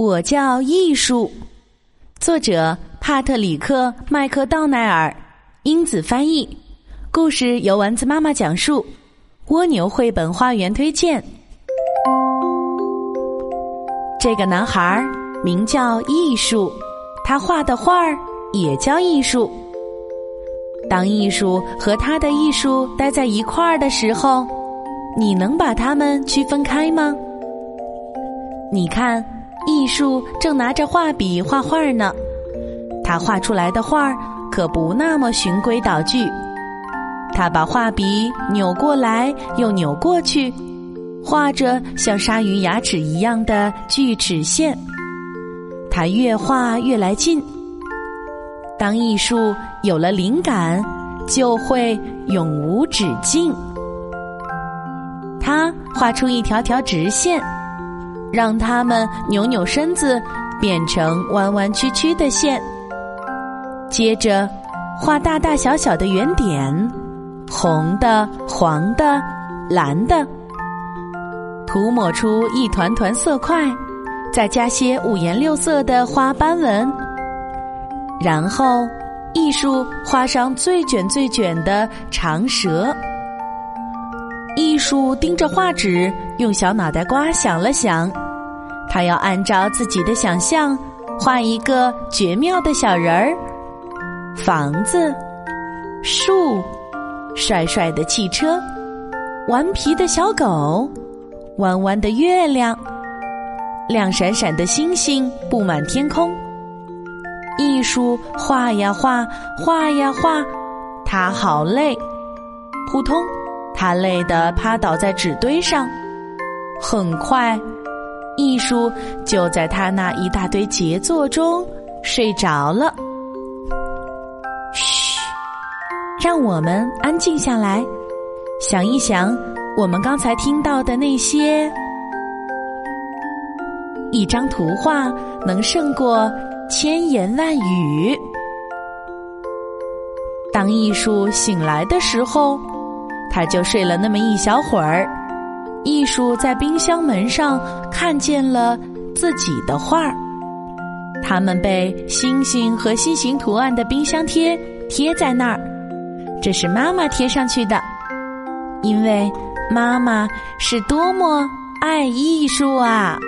我叫艺术，作者帕特里克·麦克道奈尔，英子翻译，故事由丸子妈妈讲述。蜗牛绘本花园推荐。这个男孩名叫艺术，他画的画儿也叫艺术。当艺术和他的艺术待在一块儿的时候，你能把它们区分开吗？你看。艺术正拿着画笔画画呢，他画出来的画可不那么循规蹈矩。他把画笔扭过来又扭过去，画着像鲨鱼牙齿一样的锯齿线。他越画越来劲。当艺术有了灵感，就会永无止境。他画出一条条直线。让它们扭扭身子，变成弯弯曲曲的线。接着，画大大小小的圆点，红的、黄的、蓝的，涂抹出一团团色块，再加些五颜六色的花斑纹。然后，艺术画上最卷最卷的长蛇。艺术盯着画纸，用小脑袋瓜想了想，他要按照自己的想象画一个绝妙的小人儿，房子、树、帅帅的汽车、顽皮的小狗、弯弯的月亮、亮闪闪的星星布满天空。艺术画呀画，画呀画，他好累，扑通。他累得趴倒在纸堆上，很快，艺术就在他那一大堆杰作中睡着了。嘘，让我们安静下来，想一想我们刚才听到的那些。一张图画能胜过千言万语。当艺术醒来的时候。他就睡了那么一小会儿，艺术在冰箱门上看见了自己的画儿，他们被星星和心形图案的冰箱贴贴在那儿，这是妈妈贴上去的，因为妈妈是多么爱艺术啊！